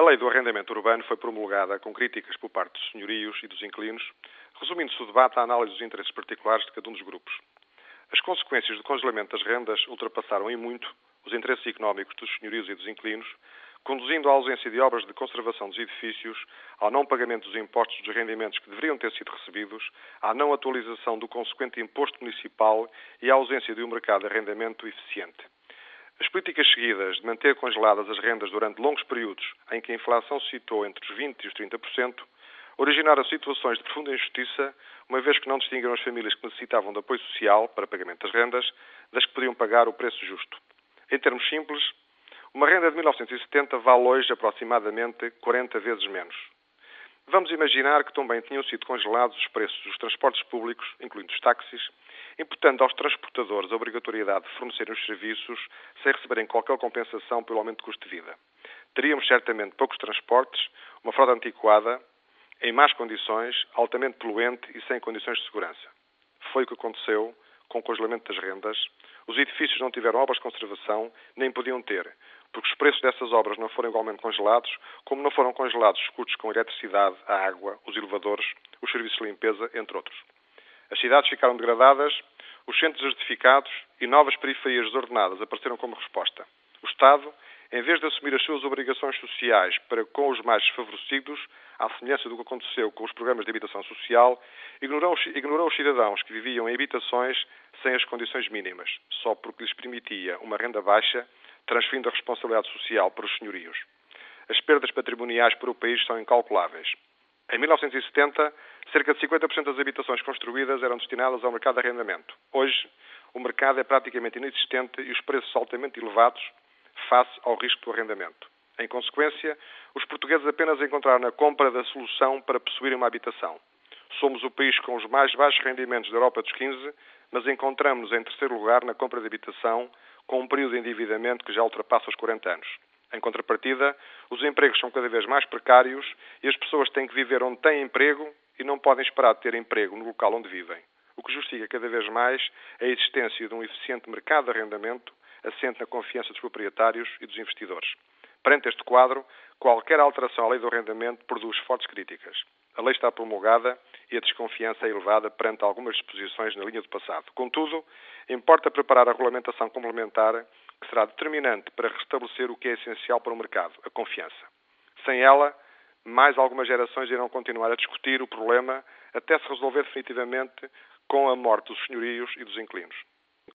A lei do arrendamento urbano foi promulgada com críticas por parte dos senhorios e dos inquilinos, resumindo-se o debate à análise dos interesses particulares de cada um dos grupos. As consequências do congelamento das rendas ultrapassaram em muito os interesses económicos dos senhorios e dos inquilinos, conduzindo à ausência de obras de conservação dos edifícios, ao não pagamento dos impostos dos rendimentos que deveriam ter sido recebidos, à não atualização do consequente imposto municipal e à ausência de um mercado de arrendamento eficiente. As políticas seguidas de manter congeladas as rendas durante longos períodos em que a inflação se citou entre os 20% e os 30%, originaram situações de profunda injustiça, uma vez que não distinguiram as famílias que necessitavam de apoio social para pagamento das rendas das que podiam pagar o preço justo. Em termos simples, uma renda de 1970 vale hoje aproximadamente 40 vezes menos. Vamos imaginar que também tinham sido congelados os preços dos transportes públicos, incluindo os táxis, imputando aos transportadores a obrigatoriedade de fornecerem os serviços sem receberem qualquer compensação pelo aumento de custo de vida. Teríamos certamente poucos transportes, uma frota antiquada, em más condições, altamente poluente e sem condições de segurança. Foi o que aconteceu com congelamento das rendas. Os edifícios não tiveram obras de conservação, nem podiam ter, porque os preços dessas obras não foram igualmente congelados, como não foram congelados os custos com eletricidade, a água, os elevadores, os serviços de limpeza, entre outros. As cidades ficaram degradadas, os centros desertificados e novas periferias desordenadas apareceram como resposta. O Estado, em vez de assumir as suas obrigações sociais para com os mais desfavorecidos, à semelhança do que aconteceu com os programas de habitação social, ignorou, ignorou os cidadãos que viviam em habitações sem as condições mínimas, só porque lhes permitia uma renda baixa transferindo a responsabilidade social para os senhorios. As perdas patrimoniais para o país são incalculáveis. Em 1970, cerca de 50% das habitações construídas eram destinadas ao mercado de arrendamento. Hoje, o mercado é praticamente inexistente e os preços altamente elevados face ao risco do arrendamento. Em consequência, os portugueses apenas encontraram na compra da solução para possuírem uma habitação. Somos o país com os mais baixos rendimentos da Europa dos 15, mas encontramos-nos em terceiro lugar na compra de habitação, com um período de endividamento que já ultrapassa os 40 anos. Em contrapartida, os empregos são cada vez mais precários e as pessoas têm que viver onde têm emprego e não podem esperar ter emprego no local onde vivem, o que justifica cada vez mais a existência de um eficiente mercado de arrendamento assente na confiança dos proprietários e dos investidores. Perante este quadro, qualquer alteração à lei do arrendamento produz fortes críticas. A lei está promulgada e a desconfiança é elevada perante algumas disposições na linha do passado. Contudo, importa preparar a regulamentação complementar que será determinante para restabelecer o que é essencial para o mercado, a confiança. Sem ela, mais algumas gerações irão continuar a discutir o problema até se resolver definitivamente com a morte dos senhorios e dos inquilinos.